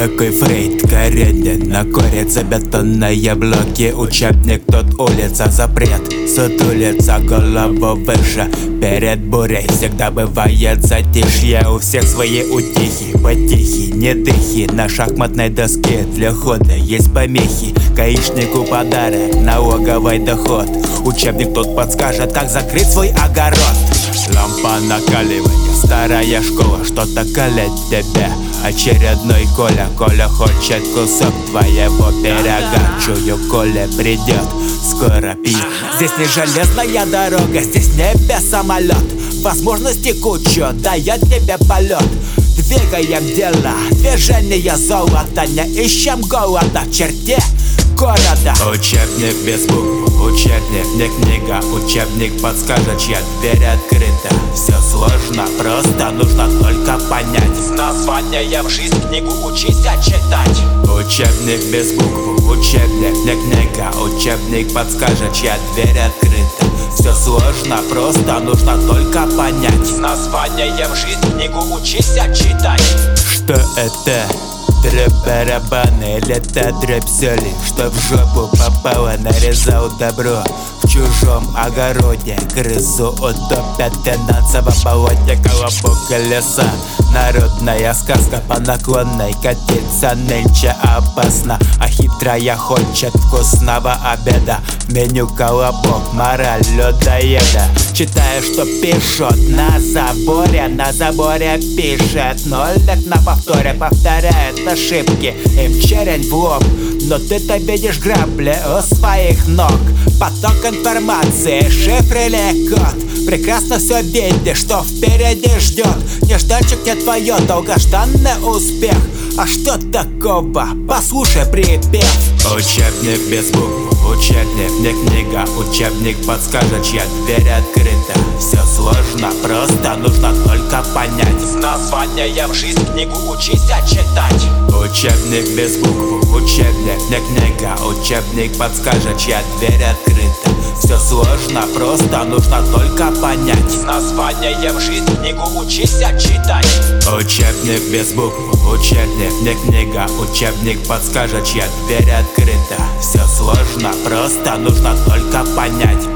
такой Фрейд? На курице бетонные блоки. Учебник тот улица запрет. Сутулица голову выше. Перед бурей всегда бывает затишье. У всех свои утихи, потихи, не дыхи На шахматной доске для хода есть помехи. Гаишнику подарок, налоговый доход Учебник тут подскажет, как закрыть свой огород. Лампа накаливания, старая школа Что-то колет тебя Очередной Коля, Коля хочет кусок твоего пирога. Чую, Коля придет, скоро пить Здесь не железная дорога, здесь небе самолет. Возможности кучу, дает тебе полет. Двигаем дела, движение золота. Не ищем голода в черте города. Учебник без букв, учебник не книга Учебник подскажет, чья дверь открыта. Все сложно, просто нужно только понять. С названием жизнь книгу учись читать. Учебник без букв, учебник не книга Учебник подскажет, чья дверь открыта. Все сложно, просто нужно только понять. С названием жизнь книгу учись читать. Что это? Дробь барабаны, лето дробь соли. Чтоб в жопу попало, нарезал добро. В чужом огороде крысу утопят Финансово болоте колобок колеса Народная сказка по наклонной катиться нынче опасно. А хитрая хочет вкусного обеда. Меню колобок, мораль людоеда. Читаю, что пишут на заборе На заборе пишет. Нолик на повторе повторяет ошибки. Им черень в лоб но ты-то видишь грабли у своих ног. Поток информации, шифр или код. Прекрасно все видишь, что впереди ждет Нежданчик не твое, долгожданный успех А что такого? Послушай припев Учебник без букв, учебник не книга. Учебник подскажет, чья дверь открыта. Все сложно, просто нужно только понять. С названием жизнь книгу учись читать. Учебник без букв, учебник не книга. Учебник подскажет, чья дверь открыта Все сложно, просто нужно только понять. С названием жизнь книгу учись читать Учебник без букв, учебник не книга. Учебник подскажет, чья дверь открыта. Все сложно, просто нужно только понять